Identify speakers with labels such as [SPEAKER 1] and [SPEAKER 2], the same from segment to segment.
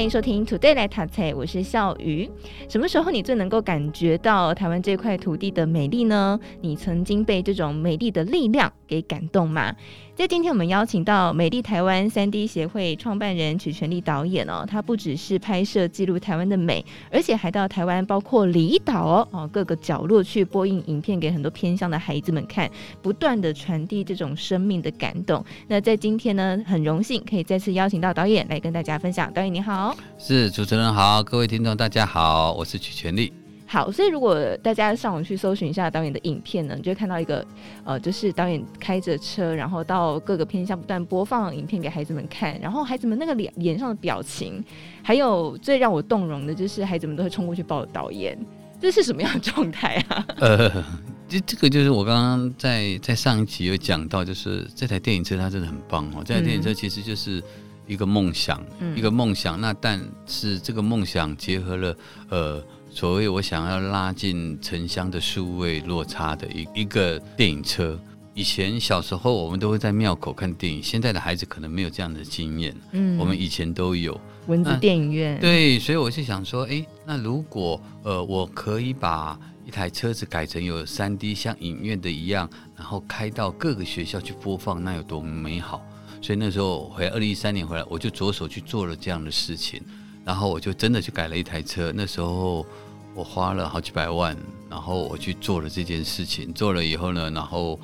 [SPEAKER 1] 欢迎收听 Today 来读册，我是笑鱼。什么时候你最能够感觉到台湾这块土地的美丽呢？你曾经被这种美丽的力量给感动吗？在今天我们邀请到美丽台湾 3D 协会创办人曲全力导演哦，他不只是拍摄记录台湾的美，而且还到台湾包括离岛哦哦各个角落去播映影片给很多偏乡的孩子们看，不断的传递这种生命的感动。那在今天呢，很荣幸可以再次邀请到导演来跟大家分享。导演你好，
[SPEAKER 2] 是主持人好，各位听众大家好，我是曲全力。
[SPEAKER 1] 好，所以如果大家上网去搜寻一下导演的影片呢，你就会看到一个，呃，就是导演开着车，然后到各个偏乡不断播放影片给孩子们看，然后孩子们那个脸脸上的表情，还有最让我动容的就是孩子们都会冲过去抱导演，这是什么样的状态啊？
[SPEAKER 2] 呃，这这个就是我刚刚在在上一集有讲到，就是这台电影车它真的很棒哦，这台电影车其实就是一个梦想，嗯、一个梦想，那但是这个梦想结合了呃。所谓我想要拉近城乡的数位落差的一一个电影车，以前小时候我们都会在庙口看电影，现在的孩子可能没有这样的经验。嗯，我们以前都有
[SPEAKER 1] 文字电影院。
[SPEAKER 2] 对，所以我就想说，哎，那如果呃我可以把一台车子改成有三 D 像影院的一样，然后开到各个学校去播放，那有多美好？所以那时候回来，二零一三年回来，我就着手去做了这样的事情。然后我就真的去改了一台车，那时候我花了好几百万，然后我去做了这件事情。做了以后呢，然后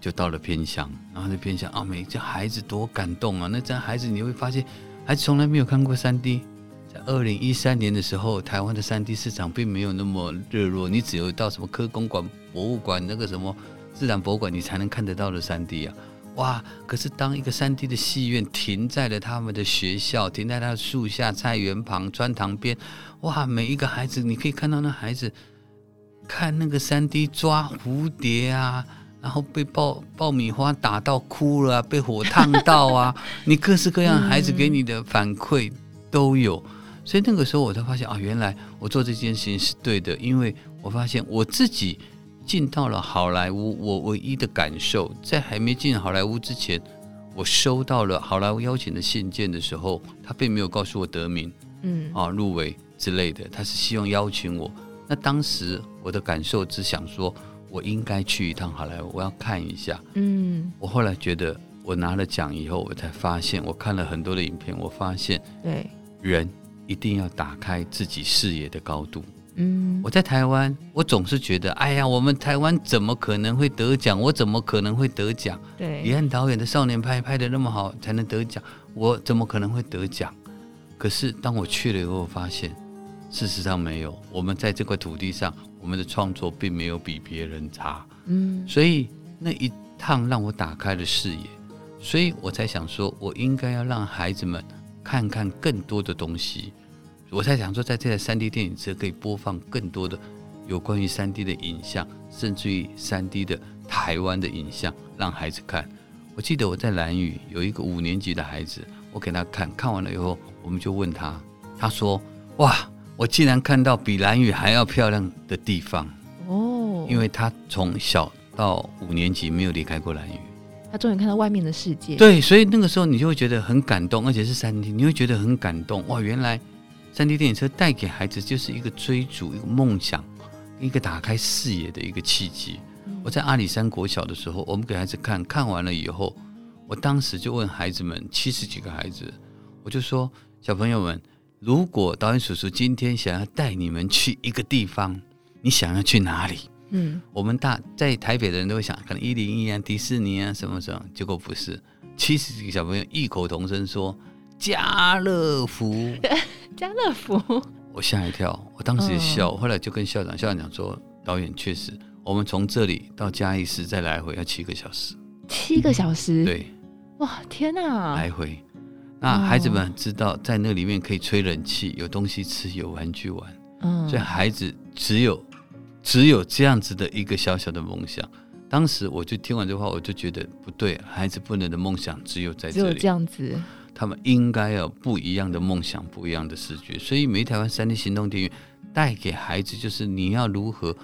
[SPEAKER 2] 就到了偏乡，然后那偏乡啊，每这孩子多感动啊！那这孩子你会发现，孩子从来没有看过 3D。在二零一三年的时候，台湾的 3D 市场并没有那么热络，你只有到什么科工馆、博物馆那个什么自然博物馆，你才能看得到的 3D 啊。哇！可是当一个 3D 的戏院停在了他们的学校，停在他的树下、菜园旁、砖塘边，哇！每一个孩子，你可以看到那孩子看那个 3D 抓蝴蝶啊，然后被爆爆米花打到哭了啊，被火烫到啊，你各式各样孩子给你的反馈都有。所以那个时候我才发现啊，原来我做这件事情是对的，因为我发现我自己。进到了好莱坞，我唯一的感受，在还没进好莱坞之前，我收到了好莱坞邀请的信件的时候，他并没有告诉我得名，嗯啊入围之类的，他是希望邀请我。那当时我的感受只想说，我应该去一趟好莱坞，我要看一下。嗯，我后来觉得，我拿了奖以后，我才发现，我看了很多的影片，我发现，对，人一定要打开自己视野的高度。嗯，我在台湾，我总是觉得，哎呀，我们台湾怎么可能会得奖？我怎么可能会得奖？对，李安导演的少年派拍的那么好，才能得奖，我怎么可能会得奖？可是当我去了以后，我发现事实上没有。我们在这块土地上，我们的创作并没有比别人差。嗯，所以那一趟让我打开了视野，所以我才想说，我应该要让孩子们看看更多的东西。我在想说，在这台三 D 电影车可以播放更多的有关于三 D 的影像，甚至于三 D 的台湾的影像，让孩子看。我记得我在兰屿有一个五年级的孩子，我给他看看完了以后，我们就问他，他说：“哇，我竟然看到比兰屿还要漂亮的地方哦！”因为他从小到五年级没有离开过兰屿，
[SPEAKER 1] 他终于看到外面的世界。
[SPEAKER 2] 对，所以那个时候你就会觉得很感动，而且是三 D，你会觉得很感动哇！原来。3D 电影车带给孩子就是一个追逐、一个梦想、一个打开视野的一个契机。我在阿里山国小的时候，我们给孩子看看完了以后，我当时就问孩子们七十几个孩子，我就说：小朋友们，如果导演叔叔今天想要带你们去一个地方，你想要去哪里？嗯，我们大在台北的人都会想，可能一零一啊、迪士尼啊什么什么，结果不是，七十几个小朋友异口同声说。家乐福，
[SPEAKER 1] 家乐福，
[SPEAKER 2] 我吓一跳，我当时也笑，后来就跟校长，校长讲说，导演确实，我们从这里到嘉义市再来回要七个小时，
[SPEAKER 1] 七个小时，
[SPEAKER 2] 对，
[SPEAKER 1] 哇，天哪，
[SPEAKER 2] 来回，那孩子们知道在那里面可以吹冷气，有东西吃，有玩具玩，嗯，所以孩子只有只有这样子的一个小小的梦想，当时我就听完这话，我就觉得不对，孩子不能的梦想只有在这里，
[SPEAKER 1] 只有这样子，
[SPEAKER 2] 他们应该有不一样的梦想，不一样的视觉。所以，美丽台湾三 D 行动电影带给孩子，就是你要如何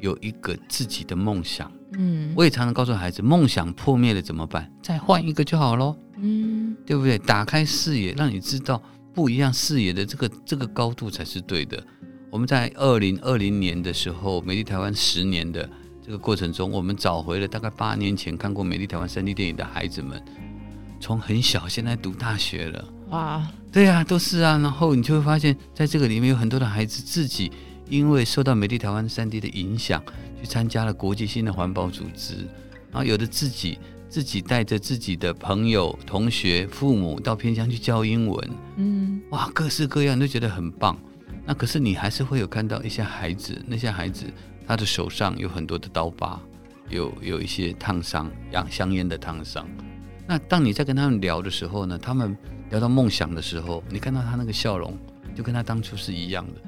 [SPEAKER 2] 有一个自己的梦想。嗯，我也常常告诉孩子，梦想破灭了怎么办？再换一个就好喽。嗯，对不对？打开视野，让你知道不一样视野的这个这个高度才是对的。我们在二零二零年的时候，美丽台湾十年的这个过程中，我们找回了大概八年前看过美丽台湾三 D 电影的孩子们，从很小现在读大学了。哇，对呀、啊，都是啊。然后你就会发现，在这个里面有很多的孩子自己因为受到美丽台湾三 D 的影响，去参加了国际性的环保组织，然后有的自己自己带着自己的朋友、同学、父母到偏乡去教英文。嗯，哇，各式各样都觉得很棒。那可是你还是会有看到一些孩子，那些孩子他的手上有很多的刀疤，有有一些烫伤，养香烟的烫伤。那当你在跟他们聊的时候呢，他们聊到梦想的时候，你看到他那个笑容，就跟他当初是一样的。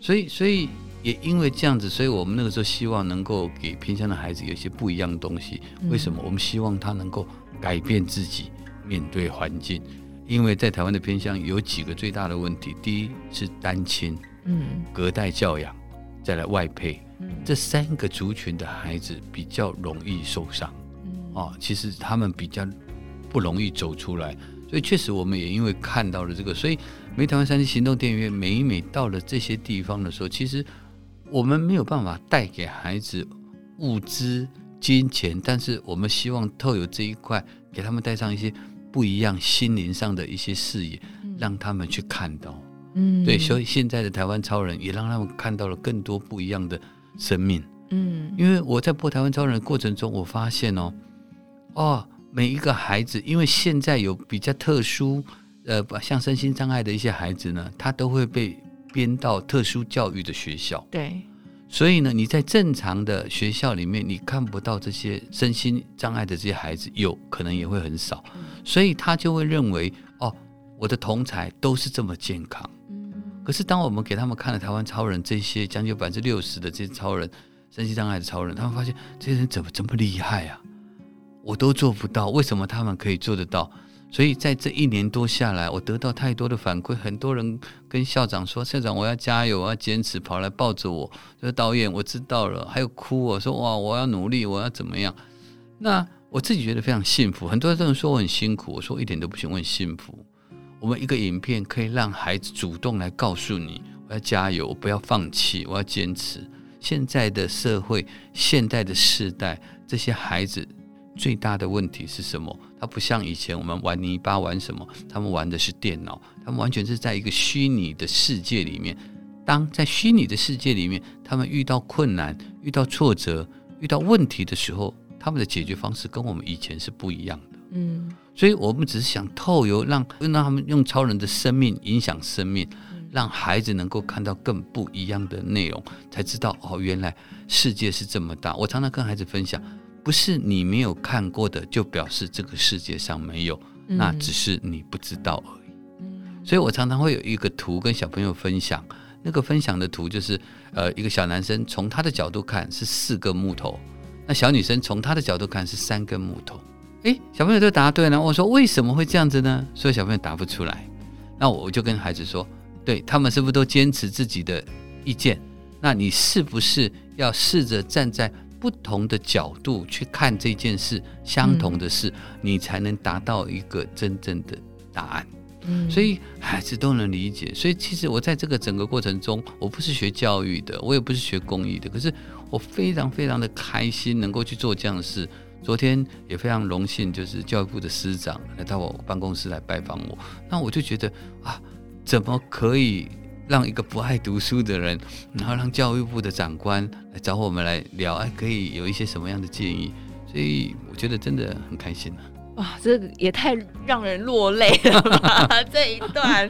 [SPEAKER 2] 所以，所以也因为这样子，所以我们那个时候希望能够给偏乡的孩子有一些不一样的东西。为什么？我们希望他能够改变自己，面对环境。因为在台湾的偏乡有几个最大的问题，第一是单亲，嗯，隔代教养，再来外配，嗯，这三个族群的孩子比较容易受伤，嗯，哦，其实他们比较不容易走出来，所以确实我们也因为看到了这个，所以美台湾三 D 行动电影院每一每到了这些地方的时候，其实我们没有办法带给孩子物资、金钱，但是我们希望透有这一块给他们带上一些。不一样心灵上的一些视野，让他们去看到，嗯，对，所以现在的台湾超人也让他们看到了更多不一样的生命，嗯，因为我在播台湾超人的过程中，我发现哦，哦，每一个孩子，因为现在有比较特殊，呃，像身心障碍的一些孩子呢，他都会被编到特殊教育的学校，
[SPEAKER 1] 对。
[SPEAKER 2] 所以呢，你在正常的学校里面，你看不到这些身心障碍的这些孩子，有可能也会很少。所以他就会认为，哦，我的同才都是这么健康。可是当我们给他们看了台湾超人这些将近百分之六十的这些超人身心障碍的超人，他们发现这些人怎么这么厉害啊？我都做不到，为什么他们可以做得到？所以在这一年多下来，我得到太多的反馈，很多人跟校长说：“校长，我要加油，我要坚持。”跑来抱着我说：“导演，我知道了。”还有哭我说：“哇，我要努力，我要怎么样？”那我自己觉得非常幸福。很多人说我很辛苦，我说一点都不行，我很幸福。我们一个影片可以让孩子主动来告诉你：“我要加油，我不要放弃，我要坚持。”现在的社会，现在的世代，这些孩子。最大的问题是什么？他不像以前我们玩泥巴玩什么，他们玩的是电脑，他们完全是在一个虚拟的世界里面。当在虚拟的世界里面，他们遇到困难、遇到挫折、遇到问题的时候，他们的解决方式跟我们以前是不一样的。嗯，所以我们只是想透由让让他们用超人的生命影响生命，让孩子能够看到更不一样的内容，才知道哦，原来世界是这么大。我常常跟孩子分享。不是你没有看过的，就表示这个世界上没有，嗯、那只是你不知道而已。嗯、所以我常常会有一个图跟小朋友分享，那个分享的图就是，呃，一个小男生从他的角度看是四个木头，那小女生从她的角度看是三根木头。诶，小朋友都答对了，我说为什么会这样子呢？所以小朋友答不出来，那我就跟孩子说，对，他们是不是都坚持自己的意见？那你是不是要试着站在不同的角度去看这件事，相同的事，嗯、你才能达到一个真正的答案。嗯，所以孩子都能理解。所以其实我在这个整个过程中，我不是学教育的，我也不是学公益的，可是我非常非常的开心能够去做这样的事。昨天也非常荣幸，就是教育部的司长来到我办公室来拜访我，那我就觉得啊，怎么可以？让一个不爱读书的人，然后让教育部的长官来找我们来聊，哎，可以有一些什么样的建议？所以我觉得真的很开心啊！
[SPEAKER 1] 哇，这也太让人落泪了吧！这一段，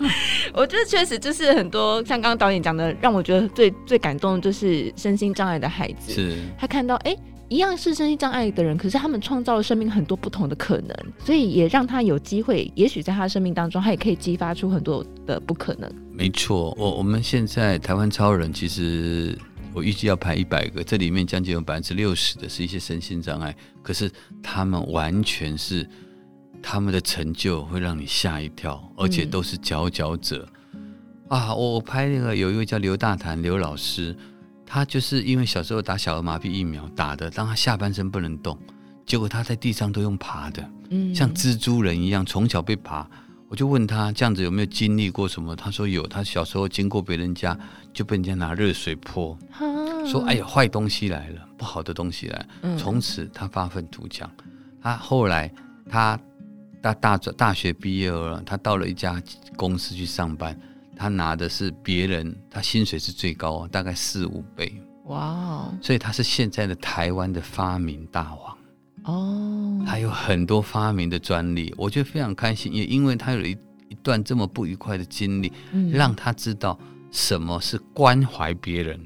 [SPEAKER 1] 我觉得确实就是很多像刚刚导演讲的，让我觉得最最感动的就是身心障碍的孩子，
[SPEAKER 2] 是
[SPEAKER 1] 他看到哎。诶一样是身心障碍的人，可是他们创造了生命很多不同的可能，所以也让他有机会，也许在他生命当中，他也可以激发出很多的不可能。
[SPEAKER 2] 没错，我我们现在台湾超人其实我预计要拍一百个，这里面将近有百分之六十的是一些身心障碍，可是他们完全是他们的成就会让你吓一跳，而且都是佼佼者、啊！我我拍那个有一位叫刘大谈刘老师，他就是因为小时候打小儿麻痹疫苗打的，让他下半身不能动，结果他在地上都用爬的，嗯，像蜘蛛人一样，从小被爬。我就问他这样子有没有经历过什么？他说有，他小时候经过别人家就被人家拿热水泼，说哎呀坏东西来了，不好的东西来了。从此他发愤图强。他后来他大大大学毕业了，他到了一家公司去上班，他拿的是别人，他薪水是最高，大概四五倍。哇哦！所以他是现在的台湾的发明大王。哦，他有很多发明的专利，我觉得非常开心，也因为他有一一段这么不愉快的经历，嗯，让他知道什么是关怀别人，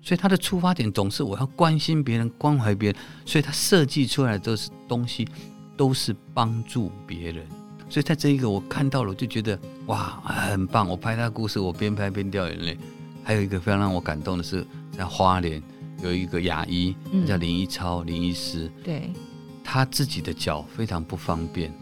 [SPEAKER 2] 所以他的出发点总是我要关心别人、关怀别人，所以他设计出来的都是东西都是帮助别人，所以在这一个我看到了，我就觉得哇，很棒！我拍他的故事，我边拍边掉眼泪。还有一个非常让我感动的是，在花莲有一个牙医，叫林一超林医师，对。他自己的脚非常不方便，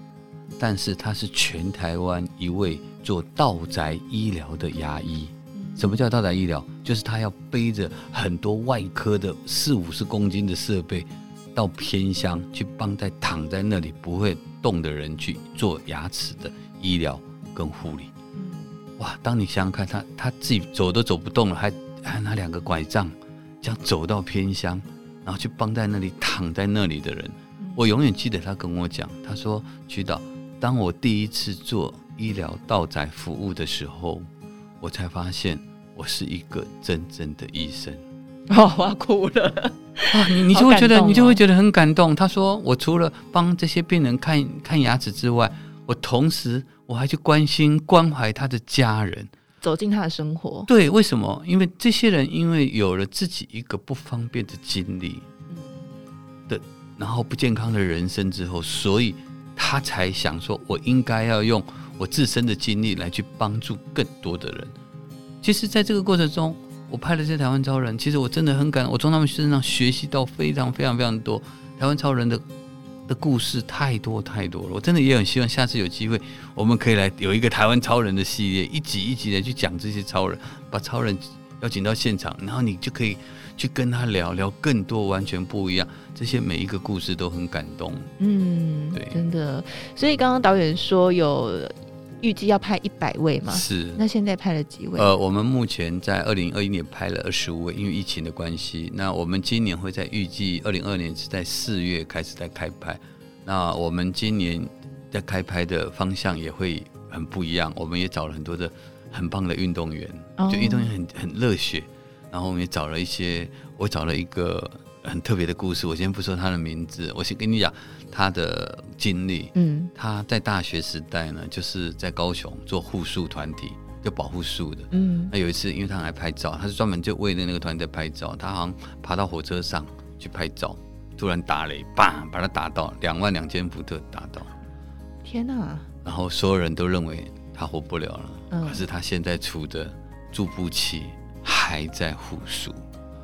[SPEAKER 2] 但是他是全台湾一位做道宅医疗的牙医。什么叫道宅医疗？就是他要背着很多外科的四五十公斤的设备，到偏乡去帮在躺在那里不会动的人去做牙齿的医疗跟护理。哇！当你想想看，他他自己走都走不动了，还还拿两个拐杖，这样走到偏乡，然后去帮在那里躺在那里的人。我永远记得他跟我讲，他说：“曲导，当我第一次做医疗到宅服务的时候，我才发现我是一个真正的医生。”
[SPEAKER 1] 哦，我要哭了
[SPEAKER 2] 啊！你你就会觉得，你就会觉得很感动。他说：“我除了帮这些病人看看牙齿之外，我同时我还去关心关怀他的家人，
[SPEAKER 1] 走进他的生活。”
[SPEAKER 2] 对，为什么？因为这些人因为有了自己一个不方便的经历的。然后不健康的人生之后，所以他才想说，我应该要用我自身的经历来去帮助更多的人。其实，在这个过程中，我拍了这些台湾超人，其实我真的很感，我从他们身上学习到非常非常非常多。台湾超人的的故事太多太多了，我真的也很希望下次有机会，我们可以来有一个台湾超人的系列，一集一集的去讲这些超人，把超人邀请到现场，然后你就可以。去跟他聊聊更多完全不一样，这些每一个故事都很感动。
[SPEAKER 1] 嗯，对，真的。所以刚刚导演说有预计要拍一百位吗？
[SPEAKER 2] 是。
[SPEAKER 1] 那现在拍了几位？
[SPEAKER 2] 呃，我们目前在二零二一年拍了二十五位，因为疫情的关系。那我们今年会在预计二零二二年是在四月开始在开拍。那我们今年在开拍的方向也会很不一样。我们也找了很多的很棒的运动员，哦、就运动员很很热血。然后我们也找了一些，我找了一个很特别的故事。我先不说他的名字，我先跟你讲他的经历。嗯，他在大学时代呢，就是在高雄做护树团体，就保护树的。嗯，那有一次，因为他很爱拍照，他是专门就为了那个团队拍照。他好像爬到火车上去拍照，突然打雷，砰，把他打到两万两千伏特打到。
[SPEAKER 1] 天哪！
[SPEAKER 2] 然后所有人都认为他活不了了。嗯，可是他现在处的助步器。还在护树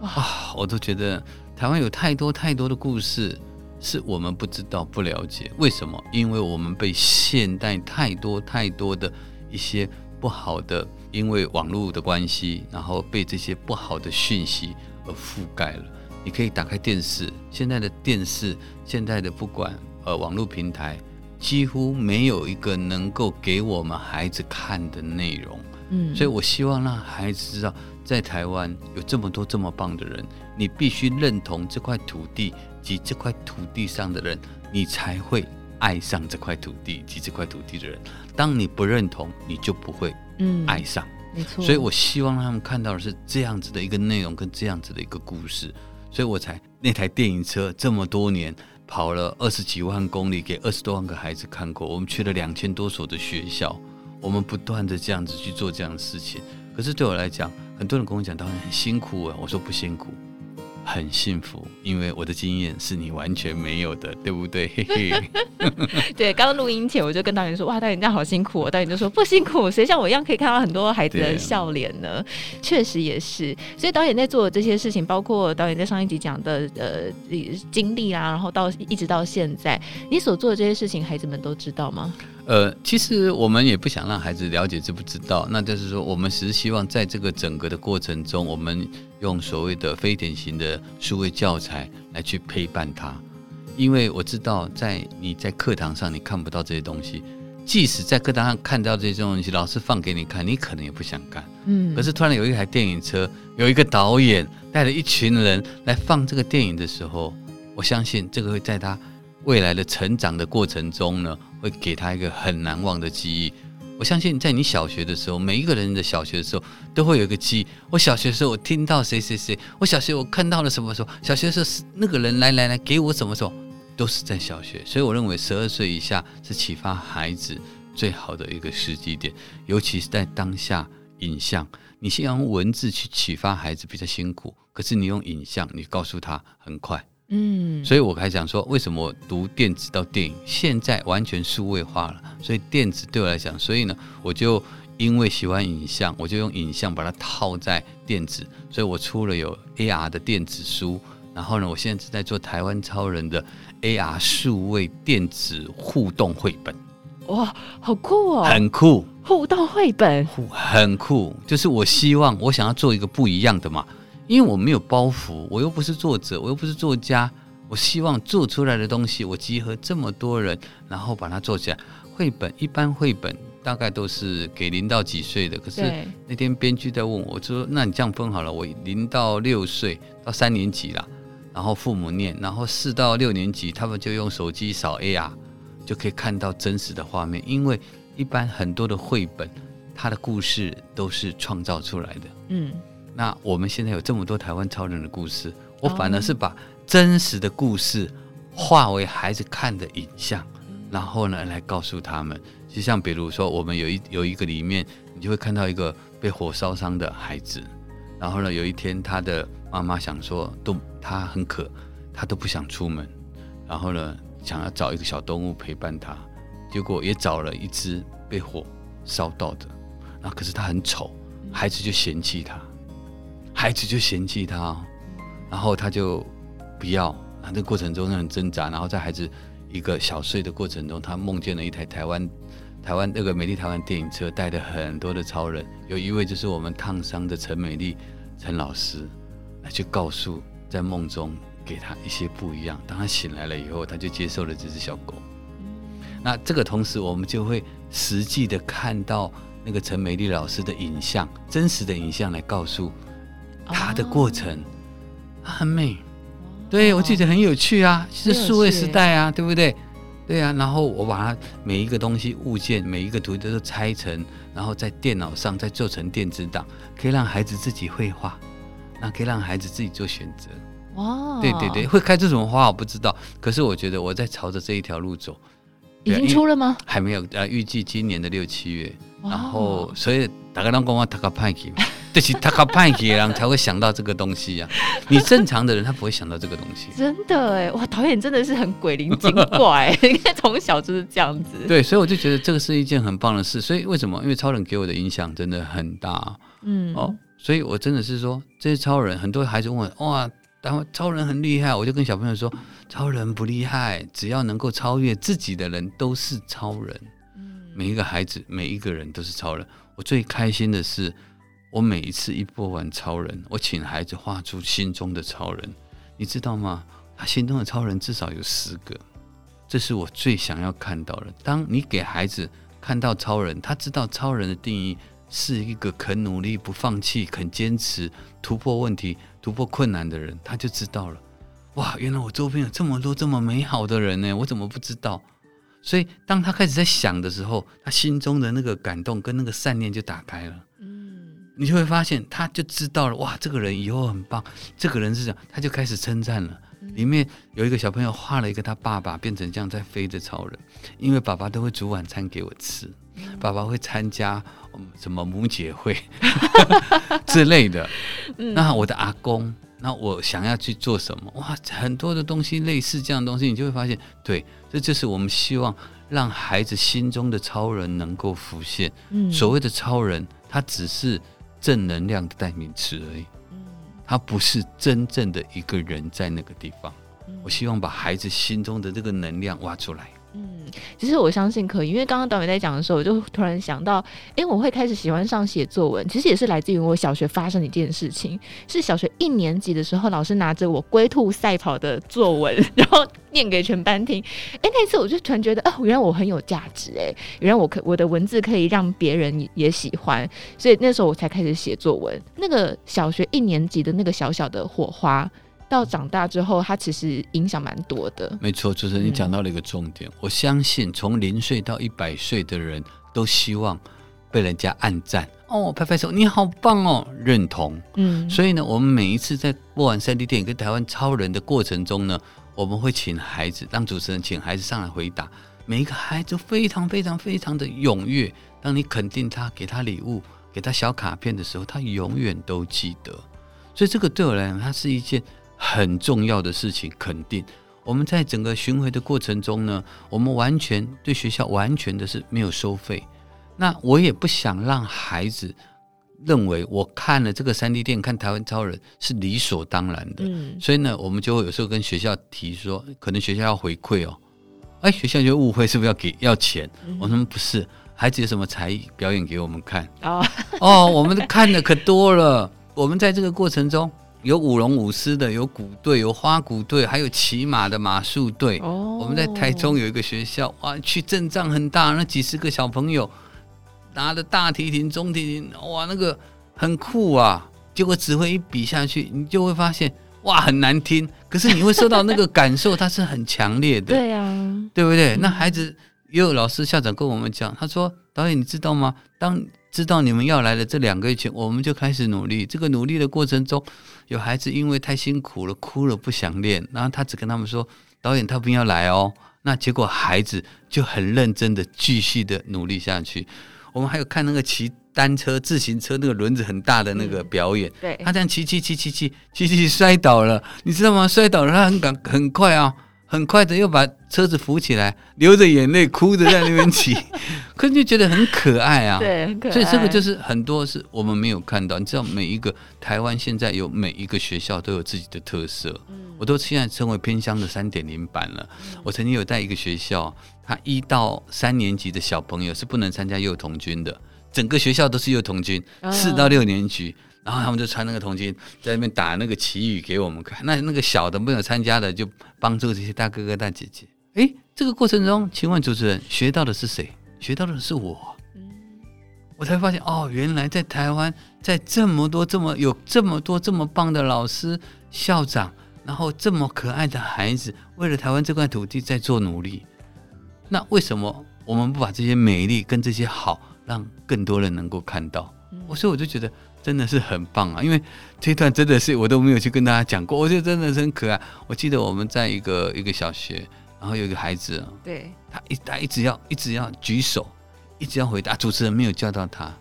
[SPEAKER 2] 啊！我都觉得台湾有太多太多的故事是我们不知道、不了解。为什么？因为我们被现代太多太多的一些不好的，因为网络的关系，然后被这些不好的讯息而覆盖了。你可以打开电视，现在的电视，现在的不管呃网络平台，几乎没有一个能够给我们孩子看的内容。嗯，所以我希望让孩子知道。在台湾有这么多这么棒的人，你必须认同这块土地及这块土地上的人，你才会爱上这块土地及这块土地的人。当你不认同，你就不会嗯爱上。嗯，没错。所以我希望他们看到的是这样子的一个内容跟这样子的一个故事，所以我才那台电影车这么多年跑了二十几万公里，给二十多万个孩子看过。我们去了两千多所的学校，我们不断的这样子去做这样的事情。可是对我来讲，很多人跟我讲导演很辛苦啊，我说不辛苦，很幸福，因为我的经验是你完全没有的，对不对？嘿嘿。
[SPEAKER 1] 对，刚刚录音前我就跟导演说：“哇，导演这样好辛苦。”导演就说：“不辛苦，谁像我一样可以看到很多孩子的笑脸呢？”确实也是。所以导演在做的这些事情，包括导演在上一集讲的呃经历啊，然后到一直到现在，你所做的这些事情，孩子们都知道吗？
[SPEAKER 2] 呃，其实我们也不想让孩子了解知不知道，那就是说，我们只是希望在这个整个的过程中，我们用所谓的非典型的数位教材来去陪伴他。因为我知道，在你在课堂上你看不到这些东西，即使在课堂上看到这些东西，老师放给你看，你可能也不想看。嗯。可是突然有一台电影车，有一个导演带了一群人来放这个电影的时候，我相信这个会在他未来的成长的过程中呢。会给他一个很难忘的记忆。我相信在你小学的时候，每一个人的小学的时候都会有一个记忆。我小学的时候，我听到谁谁谁；我小学我看到了什么时候？小学的时候是那个人来来来给我什么时候？都是在小学。所以我认为十二岁以下是启发孩子最好的一个时机点，尤其是在当下影像。你先用文字去启发孩子比较辛苦，可是你用影像，你告诉他很快。嗯，所以我还想说，为什么我读电子到电影，现在完全数位化了，所以电子对我来讲，所以呢，我就因为喜欢影像，我就用影像把它套在电子，所以我出了有 AR 的电子书，然后呢，我现在正在做台湾超人的 AR 数位电子互动绘本。
[SPEAKER 1] 哇，好酷哦！
[SPEAKER 2] 很酷，
[SPEAKER 1] 互动绘本，
[SPEAKER 2] 很酷，就是我希望我想要做一个不一样的嘛。因为我没有包袱，我又不是作者，我又不是作家，我希望做出来的东西，我集合这么多人，然后把它做起来。绘本一般绘本大概都是给零到几岁的，可是那天编剧在问我，我说：“那你这样分好了，我零到六岁到三年级啦，然后父母念，然后四到六年级他们就用手机扫 AR，就可以看到真实的画面。因为一般很多的绘本，它的故事都是创造出来的。”嗯。那我们现在有这么多台湾超人的故事，我反而是把真实的故事化为孩子看的影像，然后呢来告诉他们。就像比如说，我们有一有一个里面，你就会看到一个被火烧伤的孩子，然后呢有一天他的妈妈想说，都他很渴，他都不想出门，然后呢想要找一个小动物陪伴他，结果也找了一只被火烧到的，然后可是他很丑，孩子就嫌弃他。孩子就嫌弃他，然后他就不要。那这过程中很挣扎，然后在孩子一个小睡的过程中，他梦见了一台台湾台湾那个美丽台湾电影车，带着很多的超人。有一位就是我们烫伤的陈美丽陈老师，来去告诉在梦中给他一些不一样。当他醒来了以后，他就接受了这只小狗。那这个同时，我们就会实际的看到那个陈美丽老师的影像，真实的影像来告诉。它的过程很美，对，我觉得很有趣啊，是数位时代啊，对不对？对啊，然后我把它每一个东西物件，每一个图都拆成，然后在电脑上再做成电子档，可以让孩子自己绘画，那可以让孩子自己做选择。哇，对对对，会开出什么花我不知道，可是我觉得我在朝着这一条路走。
[SPEAKER 1] 已经出了吗？
[SPEAKER 2] 还没有，呃，预计今年的六七月，然后所以大家都讲我读个派去。就是他靠派给人才会想到这个东西呀、啊，你正常的人他不会想到这个东西。
[SPEAKER 1] 真的哎，哇，导演真的是很鬼灵精怪，你看从小就是这样子。
[SPEAKER 2] 对，所以我就觉得这个是一件很棒的事。所以为什么？因为超人给我的影响真的很大。嗯，哦，所以我真的是说，这些超人，很多孩子问我，哇，然后超人很厉害，我就跟小朋友说，超人不厉害，只要能够超越自己的人都是超人。嗯，每一个孩子，每一个人都是超人。我最开心的是。我每一次一播完超人，我请孩子画出心中的超人，你知道吗？他心中的超人至少有十个，这是我最想要看到的。当你给孩子看到超人，他知道超人的定义是一个肯努力、不放弃、肯坚持、突破问题、突破困难的人，他就知道了。哇，原来我周边有这么多这么美好的人呢，我怎么不知道？所以当他开始在想的时候，他心中的那个感动跟那个善念就打开了。你就会发现，他就知道了哇，这个人以后很棒。这个人是这样，他就开始称赞了。里面有一个小朋友画了一个他爸爸变成这样在飞的超人，因为爸爸都会煮晚餐给我吃，爸爸会参加什么母姐会之类的。那我的阿公那我想要去做什么？哇，很多的东西类似这样的东西，你就会发现，对，这就是我们希望让孩子心中的超人能够浮现。嗯，所谓的超人，他只是正能量的代名词而已。嗯，他不是真正的一个人在那个地方。我希望把孩子心中的这个能量挖出来。
[SPEAKER 1] 嗯，其实我相信可以，因为刚刚导演在讲的时候，我就突然想到，哎，我会开始喜欢上写作文，其实也是来自于我小学发生的一件事情。是小学一年级的时候，老师拿着我龟兔赛跑的作文，然后念给全班听。哎，那一次我就突然觉得，哦，原来我很有价值，哎，原来我可我的文字可以让别人也喜欢，所以那时候我才开始写作文。那个小学一年级的那个小小的火花。到长大之后，他其实影响蛮多的。
[SPEAKER 2] 没错，主持人你讲到了一个重点。嗯、我相信从零岁到一百岁的人都希望被人家暗赞哦，拍拍手，你好棒哦，认同。嗯，所以呢，我们每一次在播完三 D 电影跟台湾超人的过程中呢，我们会请孩子让主持人，请孩子上来回答。每一个孩子非常非常非常的踊跃。当你肯定他，给他礼物，给他小卡片的时候，他永远都记得。所以这个对我来讲，它是一件。很重要的事情，肯定我们在整个巡回的过程中呢，我们完全对学校完全的是没有收费。那我也不想让孩子认为我看了这个三 D 电影看台湾超人是理所当然的。嗯，所以呢，我们就会有时候跟学校提说，可能学校要回馈哦。哎，学校就误会是不是要给要钱？我说不是，孩子有什么才艺表演给我们看。哦哦，我们看的可多了。我们在这个过程中。有舞龙舞狮的，有鼓队，有花鼓队，还有骑马的马术队。哦，我们在台中有一个学校，哇，去阵仗很大，那几十个小朋友拿着大提琴、中提琴，哇，那个很酷啊。结果指挥一比下去，你就会发现，哇，很难听。可是你会受到那个感受，它是很强烈的。对呀，对不对？那孩子也有老师、校长跟我们讲，他说：“导演，你知道吗？当知道你们要来的这两个月前，我们就开始努力。这个努力的过程中，有孩子因为太辛苦了，哭了不想练，然后他只跟他们说：“导演，他不要来哦。”那结果孩子就很认真的继续的努力下去。我们还有看那个骑单车、自行车那个轮子很大的那个表演，嗯、对，他这样骑骑骑骑骑骑骑摔倒了，你知道吗？摔倒了，他很赶很快啊。很快的又把车子扶起来，流着眼泪，哭着在那边骑，可是就觉得很可爱啊。对，很可爱。所以这个就是很多是我们没有看到。你知道，每一个台湾现在有每一个学校都有自己的特色，嗯、我都现在称为偏乡的三点零版了。嗯、我曾经有带一个学校，他一到三年级的小朋友是不能参加幼童军的，整个学校都是幼童军，四、哦、到六年级。然后他们就穿那个童军，在那边打那个旗语给我们看。那那个小的没有参加的，就帮助这些大哥哥大姐姐。诶，这个过程中，请问主持人学到的是谁？学到的是我。我才发现哦，原来在台湾，在这么多这么有这么多这么棒的老师、校长，然后这么可爱的孩子，为了台湾这块土地在做努力。那为什么我们不把这些美丽跟这些好，让更多人能够看到？我所以我就觉得。真的是很棒啊！因为这一段真的是我都没有去跟大家讲过，我觉得真的是很可爱。我记得我们在一个一个小学，然后有一个孩子，对，他一他一直要一直要举手，一直要回答，主持人没有叫到他。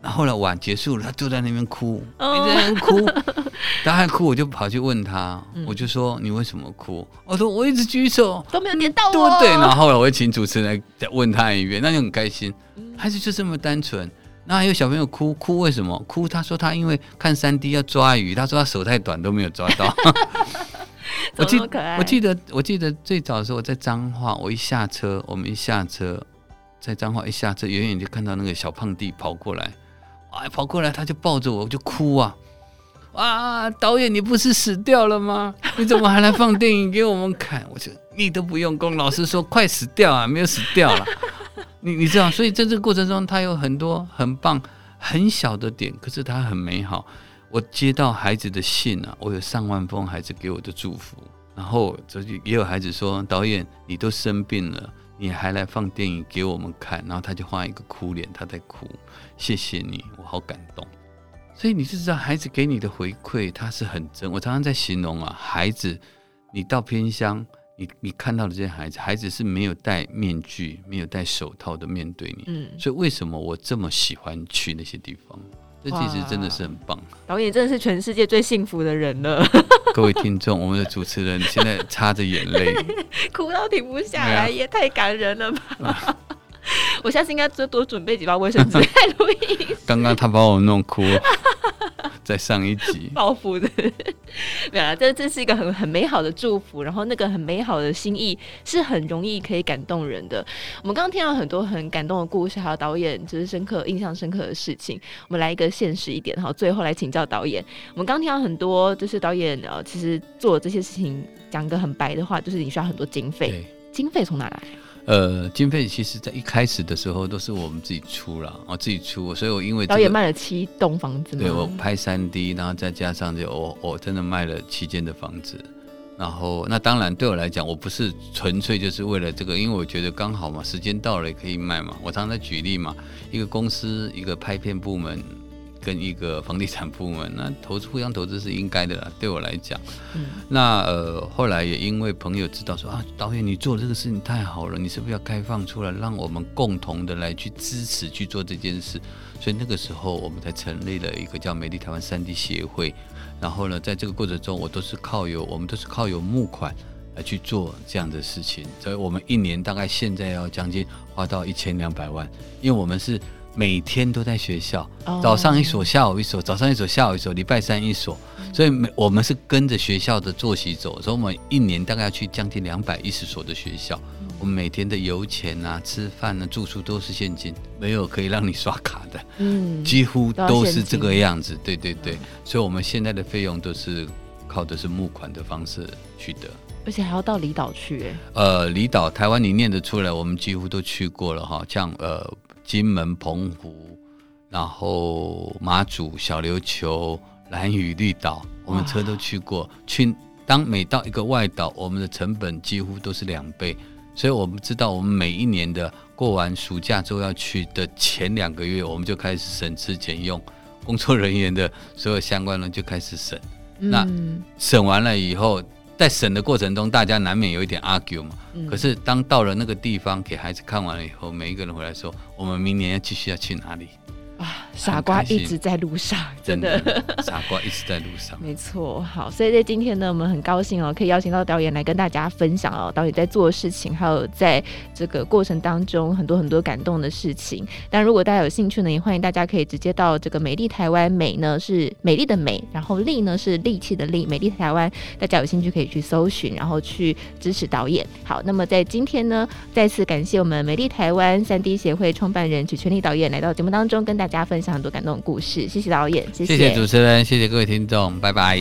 [SPEAKER 2] 然后后来晚结束了，他就在那边哭，一直在那边哭，他还哭，我就跑去问他，我就说你为什么哭？我说我一直举手
[SPEAKER 1] 都没有点到我。
[SPEAKER 2] 对，然后后来我会请主持人来再问他一遍，那就很开心。孩子就这么单纯。那还有小朋友哭哭，为什么哭？他说他因为看三 D 要抓鱼，他说他手太短都没有抓到。我记我记得我记得最早的时候我在彰化，我一下车，我们一下车，在彰化一下车，远远就看到那个小胖弟跑过来，哇，跑过来他就抱着我，我就哭啊，哇，导演你不是死掉了吗？你怎么还来放电影给我们看？我说你都不用功，老师说快死掉啊，没有死掉了。你你知道，所以在这个过程中，他有很多很棒、很小的点，可是他很美好。我接到孩子的信啊，我有上万封孩子给我的祝福，然后这就也有孩子说：“导演，你都生病了，你还来放电影给我们看。”然后他就画一个哭脸，他在哭，谢谢你，我好感动。所以你就知道，孩子给你的回馈，他是很真。我常常在形容啊，孩子，你到偏乡。你你看到的这些孩子，孩子是没有戴面具、没有戴手套的面对你。嗯，所以为什么我这么喜欢去那些地方？这其实真的是很棒。
[SPEAKER 1] 导演真的是全世界最幸福的人了。
[SPEAKER 2] 各位听众，我们的主持人现在擦着眼泪，
[SPEAKER 1] 哭到停不下来，也太感人了吧！啊、我下次应该多多准备几包卫生纸来录音。
[SPEAKER 2] 刚刚他把我弄哭了。在上一集
[SPEAKER 1] 报复的，没有啦，这这是一个很很美好的祝福，然后那个很美好的心意是很容易可以感动人的。我们刚刚听到很多很感动的故事，还有导演就是深刻印象深刻的事情。我们来一个现实一点，好，最后来请教导演。我们刚刚听到很多，就是导演呃，其实做这些事情，讲个很白的话，就是你需要很多经费，经费从哪来？
[SPEAKER 2] 呃，经费其实，在一开始的时候都是我们自己出了，我自己出，所以我因为、这个、
[SPEAKER 1] 导演卖了七栋房子，
[SPEAKER 2] 对我拍三 D，然后再加上就我我真的卖了七间的房子，然后那当然对我来讲，我不是纯粹就是为了这个，因为我觉得刚好嘛，时间到了也可以卖嘛。我常常在举例嘛，一个公司一个拍片部门。跟一个房地产部门，那 投资互相投资是应该的啦。对我来讲，嗯、那呃后来也因为朋友知道说啊，导演你做这个事情太好了，你是不是要开放出来，让我们共同的来去支持去做这件事？所以那个时候我们才成立了一个叫美丽台湾三 D 协会。然后呢，在这个过程中，我都是靠有我们都是靠有募款来去做这样的事情。所以我们一年大概现在要将近花到一千两百万，因为我们是。每天都在学校，早上一所，下午一所，早上一所，下午一所，礼拜三一所，所以每我们是跟着学校的作息走，所以我们一年大概要去将近两百一十所的学校，我们每天的油钱啊、吃饭啊、住宿都是现金，没有可以让你刷卡的，嗯，几乎都是这个样子，对对对，所以我们现在的费用都是靠的是募款的方式取得，
[SPEAKER 1] 而且还要到离岛去，哎，
[SPEAKER 2] 呃，离岛台湾你念得出来，我们几乎都去过了哈，像呃。金门、澎湖，然后马祖、小琉球、蓝屿、绿岛，我们车都去过。去当每到一个外岛，我们的成本几乎都是两倍，所以我们知道，我们每一年的过完暑假之后要去的前两个月，我们就开始省吃俭用，工作人员的所有相关人就开始省。嗯、那省完了以后。在审的过程中，大家难免有一点 argue 嘛。可是当到了那个地方，给孩子看完了以后，每一个人回来说：“我们明年要继续要去哪里？”
[SPEAKER 1] 啊，傻瓜一直在路上，真的，
[SPEAKER 2] 真的 傻瓜一直在路上。
[SPEAKER 1] 没错，好，所以在今天呢，我们很高兴哦，可以邀请到导演来跟大家分享哦，导演在做的事情，还有在这个过程当中很多很多感动的事情。但如果大家有兴趣呢，也欢迎大家可以直接到这个美丽台湾，美呢是美丽的美，然后力呢是力气的力，美丽台湾，大家有兴趣可以去搜寻，然后去支持导演。好，那么在今天呢，再次感谢我们美丽台湾三 D 协会创办人曲全力导演来到节目当中跟。大家分享很多感动的故事，谢谢导演，
[SPEAKER 2] 谢谢，主持人，谢谢各位听众，拜拜。